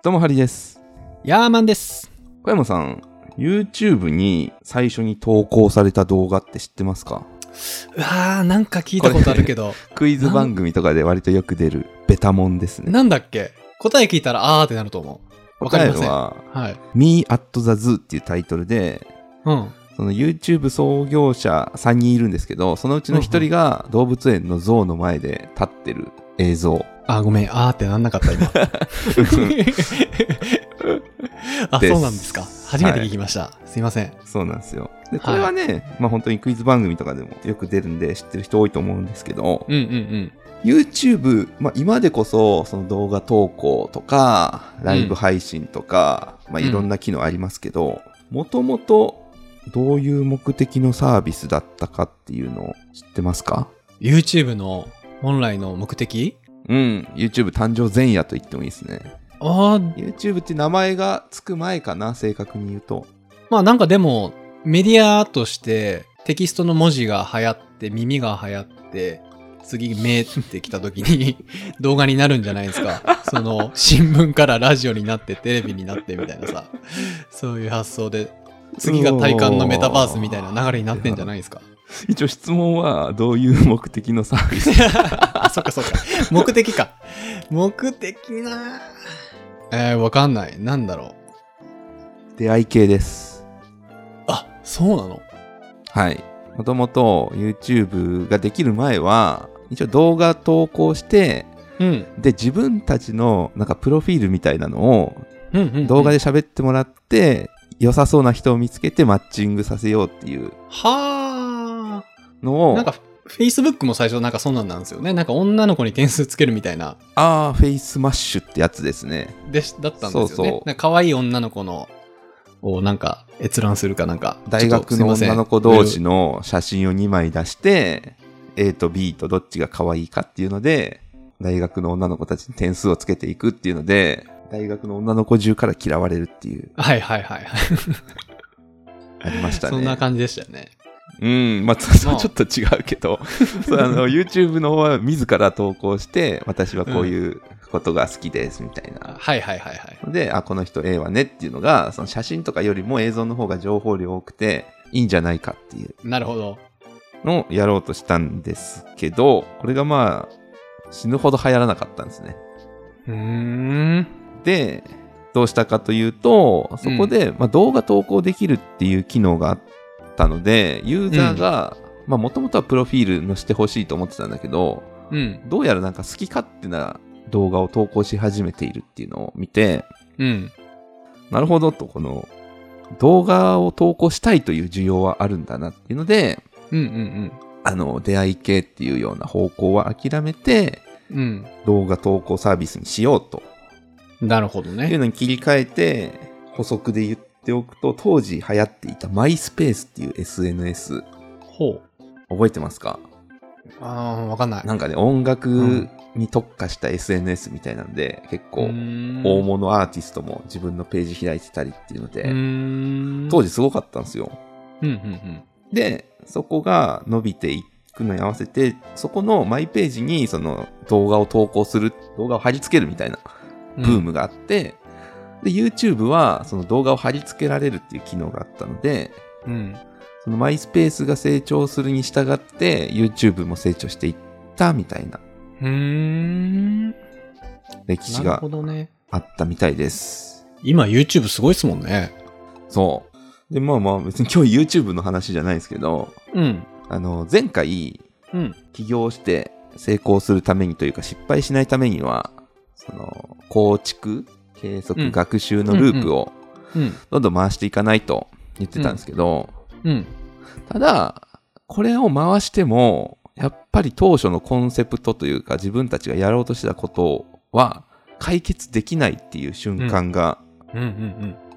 どうもハリです。ヤーマンです。小山さん、YouTube に最初に投稿された動画って知ってますか？うわー、なんか聞いたことあるけど、クイズ番組とかで割とよく出るベタモンですね。なんだっけ？答え聞いたらあーってなると思う。わかりません。は、はい。Me at the Zoo っていうタイトルで、うん。その YouTube 創業者3人いるんですけど、そのうちの1人が動物園のゾウの前で立ってる映像。あー、ごめん。あーってなんなかった、今。あ、そうなんですか。初めて聞きました。すいません。そうなんですよ。で、これはね、まあ本当にクイズ番組とかでもよく出るんで知ってる人多いと思うんですけど、うんうんうん。YouTube、まあ、今でこそその動画投稿とかライブ配信とか、まあ、いろんな機能ありますけどもともとどういう目的のサービスだったかっていうのを知ってますか？YouTube の本来の目的？うん YouTube 誕生前夜と言ってもいいですねあー、YouTube って名前がつく前かな正確に言うとまあなんかでも、メディアとしてテキストの文字が流行って、耳が流行って、次目ってきた時に 動画になるんじゃないですか。その新聞からラジオになってテレビになってみたいなさ。そういう発想で。次が体感のメタバースみたいな流れになってんじゃないですか。一応質問はどういう目的のサービス？あ、そっかそっか。目的か。目的なえー、わかんない。なんだろ出会い系ですう。あ、そうなの？はい。もともと YouTube ができる前は、一応動画投稿して、うん。で、自分たちのなんかプロフィールみたいなのを。動画で喋ってもらって、良さそうな人を見つけてマッチングさせようっていうはのあ。を、なんか、Facebook も最初なんかそんなんなんですよね。なんか女の子に点数つけるみたいな、ああ、フェイスマッシュってやつですね。でし、だったんですよね。そうそう可愛い女の子の、をなんか閲覧するかなんか。大学の女の子同士の写真を2枚出して、A と B とどっちが可愛いかっていうので、大学の女の子たちに点数をつけていくっていうので、大学の女の子中から嫌われるっていう、はいはいはいはい。ありましたね。そんな感じでしたよね。うん、まあ、そそれはちょっと違うけど、そうあの YouTube の方は自ら投稿して、私はこういうことが好きですみたいな。はいはいはいはい。で、あ、この人 A はねっていうのが、その写真とかよりも映像の方が情報量多くていいんじゃないかっていうなるほど。のをやろうとしたんですけど、これがまあ、死ぬほど流行らなかったんですね。うーん。で、どうしたかというと、そこで、まあ、動画投稿できるっていう機能があったので、ユーザーが、まあ、もともとはプロフィールのしてほしいと思ってたんだけど、うん。どうやらなんか好き勝手な動画を投稿し始めているっていうのを見て、うん。なるほどと、この、動画を投稿したいという需要はあるんだなっていうので、うんうんあの、出会い系っていうような方向は諦めて、うん。動画投稿サービスにしようとうん。なるほどいうね。のに切り替えて、補足で言っておくと、当時流行っていたマイスペースっていう SNS、ほう。覚えてますか？あー、わかんない。なんかね、音う楽んに特化した SNS みたいなんで、結構、うーん大物アーティストも自分のページ開いてたりっていうので。当時すごかったんですよ。うんうんで、そこが伸びていくのに合わせて、そこのマイページにその動画を投稿する、動画を貼り付けるみたいなうん。ブームがあって、で、YouTube はその動画を貼り付けられるっていう機能があったので、うん。そのマイスペースが成長するに従って YouTube も成長していったみたいなうーん。歴史が。あったみたいです。今 YouTube すごいっすもんね。そう。で、まあまあ別に今日 YouTube の話じゃないですけど、うん。あの、前回うん。起業して成功するためにというか失敗しないためには、その、構築、計測、うん学習のループをうん。どんどん回していかないと言ってたんですけど、うん。ただ、これを回しても、やっぱり当初のコンセプトというか自分たちがやろうとしてたことは解決できないっていう瞬間が。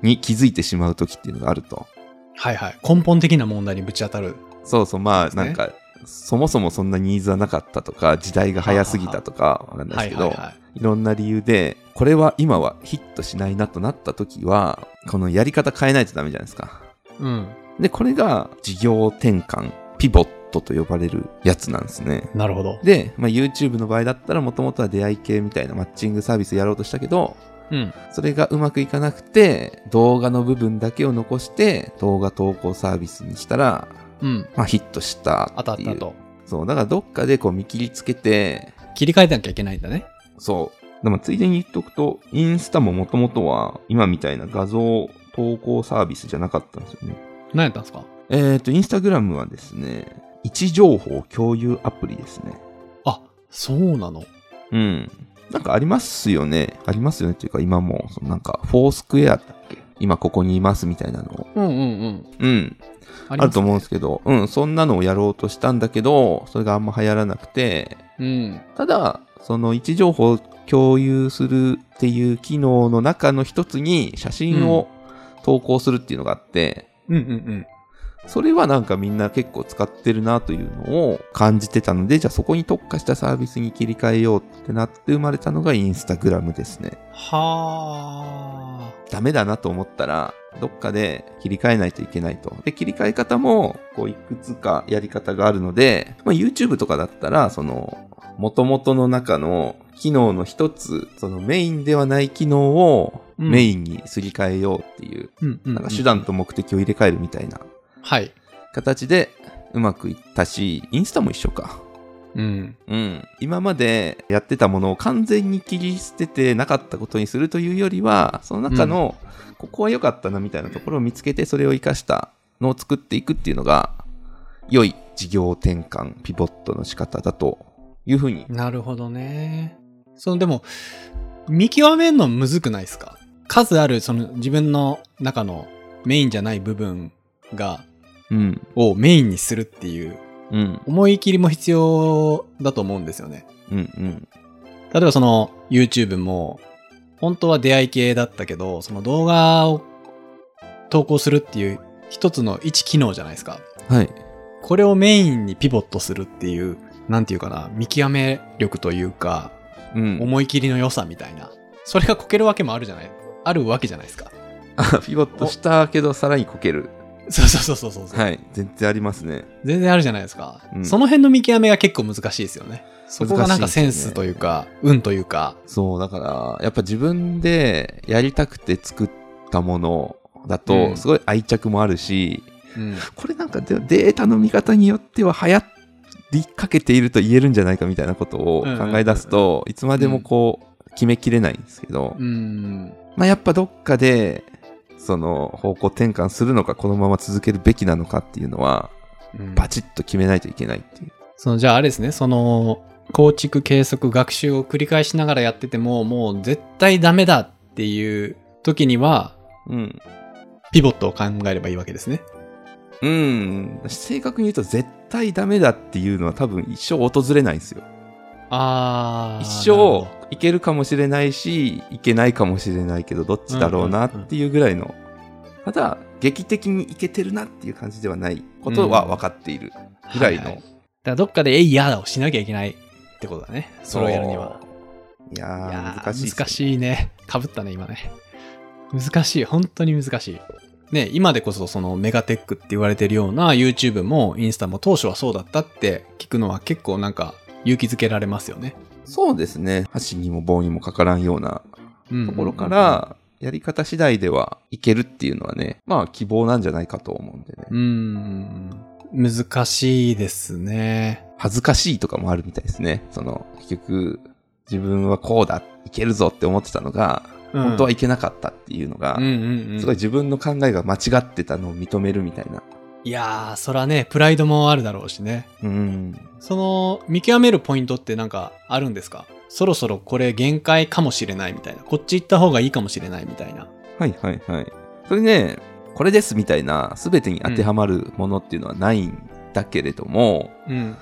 に気づいてしまう時っていうのがあると。はいはい。根本的な問題にぶち当たる。そうそう、まあなんか、そもそもそんなニーズはなかったとか、時代が早すぎたとか、わかんないですけど、はいはいはい。いろんな理由で、これは今はヒットしないなとなった時は、このやり方変えないとダメじゃないですか。うん。で、これが事業転換、ピボットと呼ばれるやつなんですね。なるほど。で、まあ、YouTube の場合だったらもともとは出会い系みたいなマッチングサービスやろうとしたけど、うん。それがうまくいかなくて、動画の部分だけを残して、動画投稿サービスにしたら、うん。まあヒットした当たったと。そう、だからどっかでこう見切りつけて、切り替えなきゃいけないんだね。そう。でもついでに言っとくと、インスタももともとは今みたいな画像投稿サービスじゃなかったんですよね。何やったんですか？えっ、と、インスタグラムはですね、位置情報共有アプリですね。あ、そうなの。うん。なんかありますよね。ありますよねっていうか今も、そのなんか、フォースクエアだっけ？今ここにいますみたいなのを。うんうんうん。うん。ああると思うんうですけど、うん、そんなのをやろうとしたんだけど、それがあんま流行らなくて、うん。ただ、その位置情報を共有するっていう機能の中の一つに写真を投稿するっていうのがあって、うんうんうん。それはなんかみんな結構使ってるなというのを感じてたので、じゃあそこに特化したサービスに切り替えようってなって生まれたのがインスタグラムですね。はダメだなと思ったら、どっかで切り替えないといけないと。で、切り替え方も、こう、いくつかやり方があるので、まあ、YouTube とかだったら、その、元々の中の機能の一つ、そのメインではない機能をうんメインにすり替えようっていう、あ。うんうん、なんか手段と目的を入れ替えるみたいなはい。形でうまくいったし、インスタも一緒か。うん。うん。今までやってたものを完全に切り捨ててなかったことにするというよりは、その中の、ここは良かったなみたいなところを見つけて、それを活かしたのを作っていくっていうのが、良い事業転換、ピボットの仕方だというふうに。なるほどね。そのでも、見極めるのむずくないですか？数あるその自分の中のメインじゃない部分が、うん。をメインにするっていううん。思い切りも必要だと思うんですよね。うん。うん。例えばその YouTube も本当は出会い系だったけど、その動画を投稿するっていう一つの一機能じゃないですか。はい。これをメインにピボットするっていう、なんていうかな、見極め力というか、うん。思い切りの良さみたいな。それがこけるわけもあるじゃないあるわけじゃないですか。あピボットしたけど、さらにこける。そうそうそうそうそう、はい。全然ありますね。全然あるじゃないですか、うんその辺の見極めが結構難しいですよね。そこがなんかセンスというか、運というか。そう、だから、やっぱ自分でやりたくて作ったものだうと、んすごい愛着もあるし、うん。これなんかでデータの見方によっては流行りかけていると言えるんじゃないかみたいなことをうんうんうん考え出すと、いつまでもこう、決めきれないんですけど、うん。まあやっぱどっかで、その方向転換するのか、このまま続けるべきなのかっていうのは、うんバチッと決めないといけないっていう。そのじゃああれですね、その構築、計測、学習を繰り返しながらやってても、もう絶対ダメだっていう時には、うん。ピボットを考えればいいわけですね。うん。正確に言うと絶対ダメだっていうのは多分一生訪れないんですよ。あー。一生いけるかもしれないし、いけないかもしれないけど、どっちだろうなっていうぐらいの。ただ、劇的にいけてるなっていう感じではないことは分かっているぐらいの。ははだからどっかで、えいやだをしなきゃいけないってことだね。それをやるには。いや難しい難しいね。かぶったね、今ね。難しい。本当に難しい。ね、今でこそそのメガテックって言われてるような YouTube もインスタも当初はそうだったって聞くのは結構なんか勇気づけられますよね。そうですね。箸にも棒にもかからんようなうんところか、ら、やり方次第ではいけるっていうのはね、まあ希望なんじゃないかと思うんでね。うん、難しいですね。恥ずかしいとかもあるみたいですね。その、結局、自分はこうだ、いけるぞって思ってたのが、本当はいけなかったっていうのが、うんうんうん、すごい自分の考えが間違ってたのを認めるみたいな。いやー、そらね、プライドもあるだろうしね。うん。その、見極めるポイントってなんかあるんですか？そろそろこれ限界かもしれないみたいな。こっち行った方がいいかもしれないみたいな。はいはいはい。それね、これですみたいな、すべてに当てはまるものっていうのはないんだけれども、うん。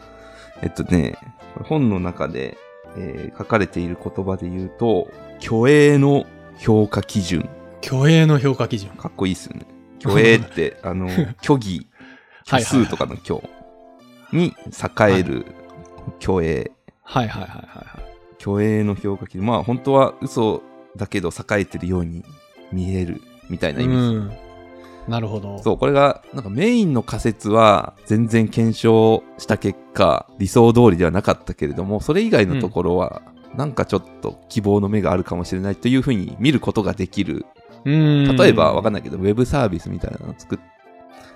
えっとね、本の中で、えー書かれている言葉で言うと、虚栄の評価基準。虚栄の評価基準。かっこいいっすよね。虚栄って、あの、虚偽、虚数とかの虚に栄える虚栄。はいはいはいはいはい。虚栄の評価基準。まあ本当は嘘だけど栄えてるように見えるみたいな意味です。うん。なるほど。そう、これが、なんかメインの仮説は全然検証した結果、理想通りではなかったけれども、それ以外のところはなんかちょっと希望の目があるかもしれないというふうに見ることができる。うん例えば、わかんないけど、ウェブサービスみたいなのを作っ、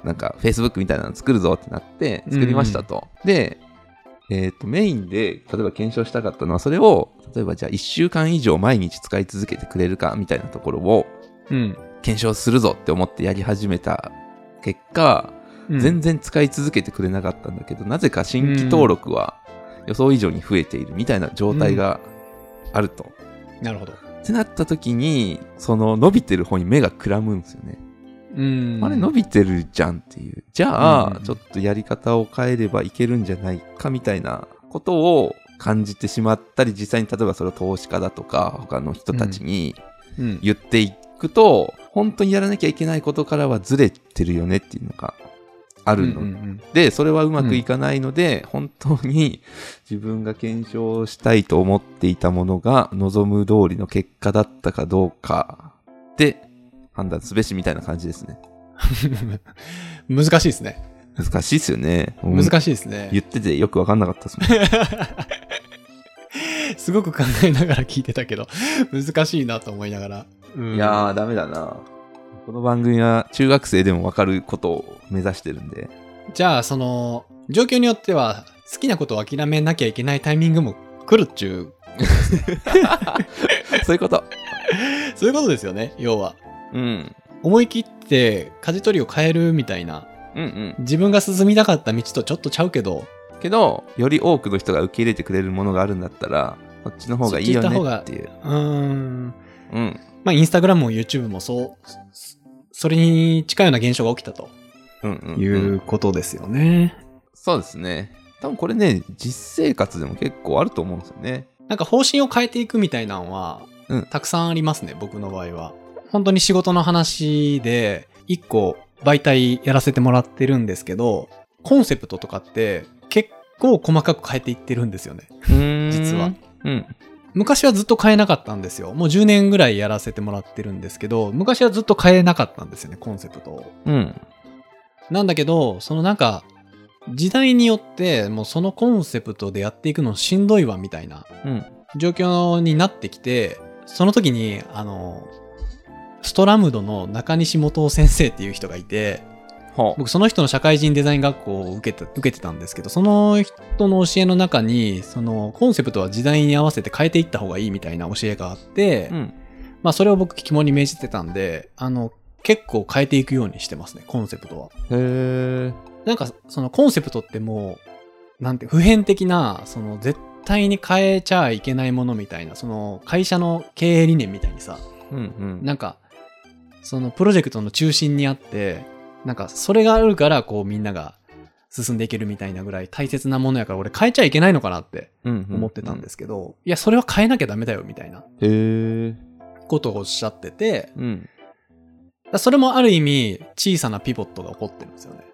なんか Facebook みたいなの作るぞってなって、作りましたと。で、えっ、と、メインで、例えば検証したかったのは、それを、例えばじゃあ1週間以上毎日使い続けてくれるかみたいなところをうん。検証するぞって思ってやり始めた結果、うん全然使い続けてくれなかったんだけど、なぜか新規登録は予想以上に増えているみたいな状態があると。なるほど。ってなった時に、その伸びてる方に目がくらむんですよね。うん。あれ伸びてるじゃんっていう。じゃあ、うんちょっとやり方を変えればいけるんじゃないかみたいなことを感じてしまったり、実際に例えばそれを投資家だとか、他の人たちにうん。言っていくと、本当にやらなきゃいけないことからはずれてるよねっていうのがあるのうんうんで、それはうまくいかないので、本当に自分が検証したいと思っていたものが望む通りの結果だったかどうかで判断すべしみたいな感じですね。う ん難しいですね。難しいですよね。難しいですね。言っててよくわかんなかったですもん。すごく考えながら聞いてたけど、難しいなと思いながら。うんいやー、ダメだな。この番組は中学生でもわかることを目指してるんで。じゃあ、その、状況によっては、好きなことを諦めなきゃいけないタイミングも来るっちゅ そういうこと。う、そういうことですよね、要は。うん。思い切って、舵取りを変えるみたいな、うんうん。自分が進みたかった道とちょっとちゃうけど、けど、より多くの人が受け入れてくれるものがあるんだったら、こっちの方がいいよねっていう。うーん、うん。まあ、インスタグラムも YouTube もそう、それに近いような現象が起きたとうんうん、うん。いうことですよね。そうですね。多分これね、実生活でも結構あると思うんですよね。なんか方針を変えていくみたいなのは、うんたくさんありますね、僕の場合は。本当に仕事の話で、一個媒体やらせてもらってるんですけど、コンセプトとかって結構細かく変えていってるんですよね。実は。うん。昔はずっと変えなかったんですよ。もう10年ぐらいやらせてもらってるんですけど、昔はずっと変えなかったんですよね、コンセプトを。うん。なんだけど、そのなんか、時代によって、もうそのコンセプトでやっていくのしんどいわ、みたいなうん。状況になってきて、その時に、あの、ストラムドの中西元夫先生っていう人がいて、は僕その人の社会人デザイン学校を受けた受けてたんですけど、その人の教えの中に、そのコンセプトは時代に合わせて変えていった方がいいみたいな教えがあって、うん。まあそれを僕肝に銘じてたんで、あの、結構変えていくようにしてますね、コンセプトは。へえ。なんかそのコンセプトってもう、なんて、普遍的な、その絶対に変えちゃいけないものみたいな、その会社の経営理念みたいにさ、うんうん。なんか、そのプロジェクトの中心にあって、なんかそれがあるからこうみんなが進んでいけるみたいなぐらい大切なものやから俺変えちゃいけないのかなってうんうん思ってたんですけど、いや、それは変えなきゃダメだよみたいな。ことをおっしゃってて、うん。それもある意味小さなピボットが起こってるんですよね。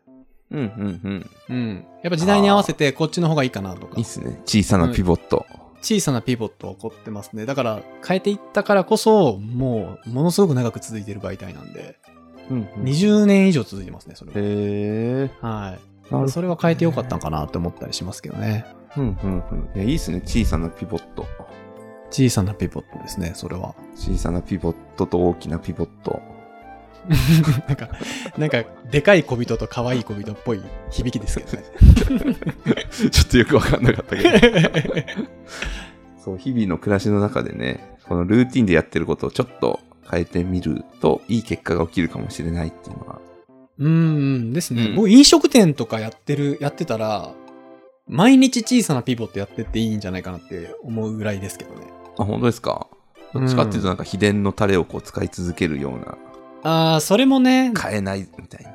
うんうんうん。うん。やっぱ時代に合わせてこっちの方がいいかなとかいいっ。すね。小さなピボット。小さなピボットが起こってますね。だから変えていったからこそ、もうものすごく長く続いてる媒体なんで、うんうん。へ20年以上続いてますね、それは。え。はい。それは変えてよかったんかなって思ったりしますけどね。うんうんうん。いや、いいっすね。小さなピボット。小さなピボットですね、それは。小さなピボットと大きなピボット。なんか、なんか、でかい小人と可愛い小人っぽい響きですけどね。ちょっとよくわかんなかったけど。そう、日々の暮らしの中でね、このルーティンでやってることをちょっと変えてみると、いい結果が起きるかもしれないっていうのは。うーん、ですね。うん僕、飲食店とかやってる、やってたら、毎日小さなピボットやってっていいんじゃないかなって思うぐらいですけどね。あ、本当ですか？どっちかっていうとなんか秘伝のタレをこう使い続けるような、ああ、それもね、変えないみたいな。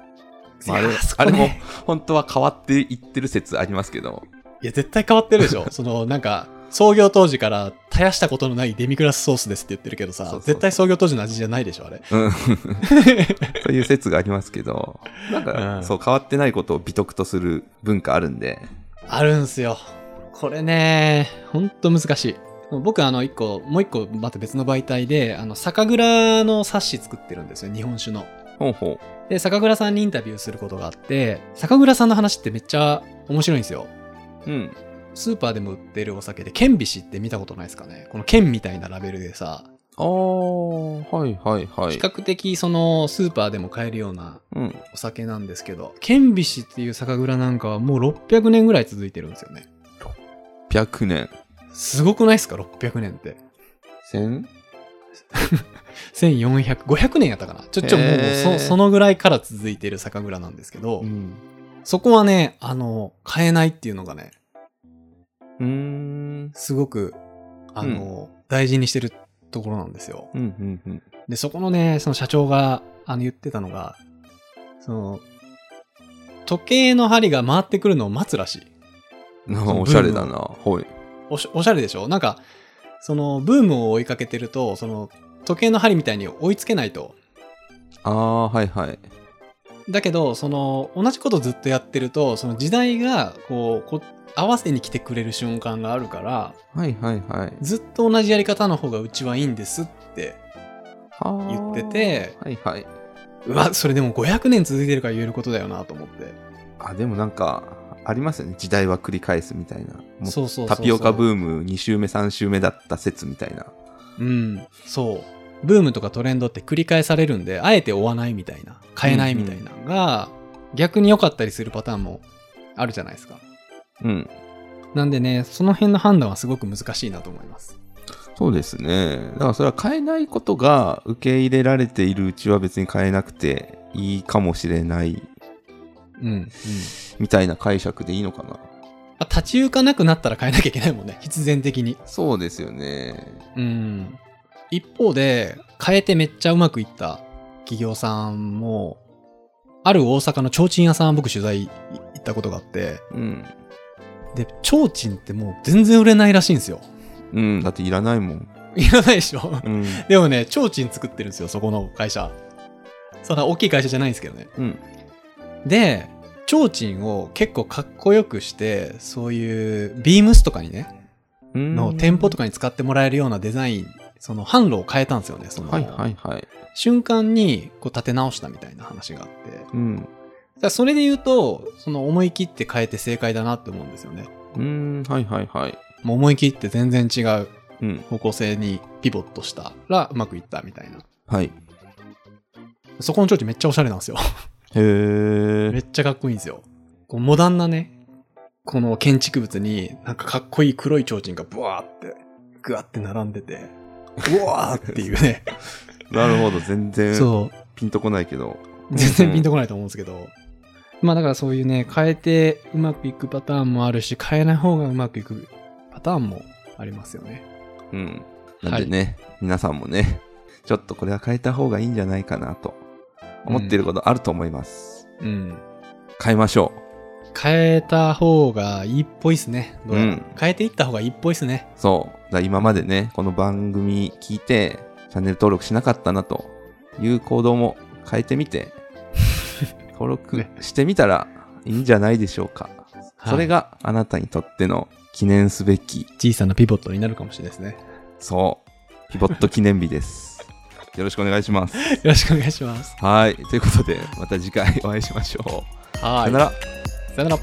まああれいやそこあれもね本当は変わっていってる説ありますけど。いや、絶対変わってるでしょ。その、なんか、創業当時から絶やしたことのないデミグラスソースですって言ってるけどさ、そうそう絶対創業当時の味じゃないでしょ、あれ。うん。そういう説がありますけど、なんか、うんそう変わってないことを美徳とする文化あるんで、あるんすよ。これね、ほんと難しい。僕、あの、一個、もう一個、また別の媒体で、あの、酒蔵の冊子作ってるんですよ、日本酒の。ほうほで、酒蔵さんにインタビューすることがあって、酒蔵さんの話ってめっちゃ面白いんですよ。う。うん。スーパーでも売ってるお酒で、ケンビシって見たことないですかねこの剣みたいなラベルでさ、あー、はいはいはい。比較的そのスーパーでも買えるようなうん。お酒なんですけど、ケンビシっていう酒蔵なんかはもう600年ぐらい続いてるんですよね。100年。すごくないですか ?600 年って。千？1400、500年やったかな？ちょ、ちょ、もうそ、そのぐらいから続いてる酒蔵なんですけど、ん。そこはね、あの、買えないっていうのがね、うーん。すごく、あの、大事にしてるところなんですよ。うんうんうん。で、そこのね、その社長が、あの、言ってたのが、その、時計の針が回ってくるのを待つらしい。おしゃれだな。はい。おしおしゃれでしょ？なんか、その、ブームを追いかけてると、その、時計の針みたいに追いつけないと。あー、はいはい。だけど、その、同じことずっとやってると、その時代が、こう、こ合わせに来てくれる瞬間があるから、はいはいはい。ずっと同じやり方の方がうちはいいんですって言ってて、はいはい。うわ、それでも500年続いてるから言えることだよなと思って。あ、でもなんか、ありますよね。時代は繰り返すみたいな。もうそうそうそうそうタピオカブーム2週目3週目だった説みたいな。うん、そう。ブームとかトレンドって繰り返されるんで、あえて追わないみたいな、変えないみたいなのが、逆に良かったりするパターンもあるじゃないですか。うん。なんでね、その辺の判断はすごく難しいなと思います。そうですね。だからそれは変えないことが受け入れられているうちは別に変えなくていいかもしれないうん。うん。みたいな解釈でいいのかな。あ立ち行かなくなったら変えなきゃいけないもんね、必然的に。そうですよね。うん。一方で、変えてめっちゃうまくいった企業さんも、ある大阪の提灯屋さん僕取材行ったことがあって、うん。で、提灯ってもう全然売れないらしいんですよ。うん。だっていらないもん。いらないでしょうん。でもね、提灯作ってるんですよ、そこの会社。そんな大きい会社じゃないんですけどね。うん。で、提灯を結構かっこよくして、そういうビームスとかにね、うんの店舗とかに使ってもらえるようなデザイン、その販路を変えたんですよね、その、はいはいはい。瞬間にこう立て直したみたいな話があって。うん。らそれで言うと、その思い切って変えて正解だなって思うんですよね。うん。はいはいはい。もう思い切って全然違ううん。方向性にピボットしたらうまくいったみたいな。はい。そこの提灯めっちゃおしゃれなんですよ。へえ。めっちゃかっこいいんですよ。こうモダンなね、この建築物になんかかっこいい黒い提灯がブワーって、グワって並んでて、うわーっていうね。なるほど。全然そう。ピンとこないけど。全然ピンとこないと思うんですけど。まあだからそういうね、変えてうまくいくパターンもあるし、変えない方がうまくいくパターンもありますよね。うん。なんでね、皆さんもね、ちょっとこれは変えた方がいいんじゃないかなと思っていることあると思います。うん。変えましょ変えた方がいいっぽいっすね。どうやらうん変えていった方がいいっぽいっすね。う。そう。だ今までね、この番組聞いて、チャンネル登録しなかったなという行動も変えてみて、登録ねしてみたらいいんじゃないでしょうか。それががあなたにとっての記念すべき、小さなピボットになるかもしれないですね。そう、ピボット記念日です。よろしくお願いします。よろしくお願いします。はい。ということで、また次回お会いしましょう。はい。さよなら。さよなら。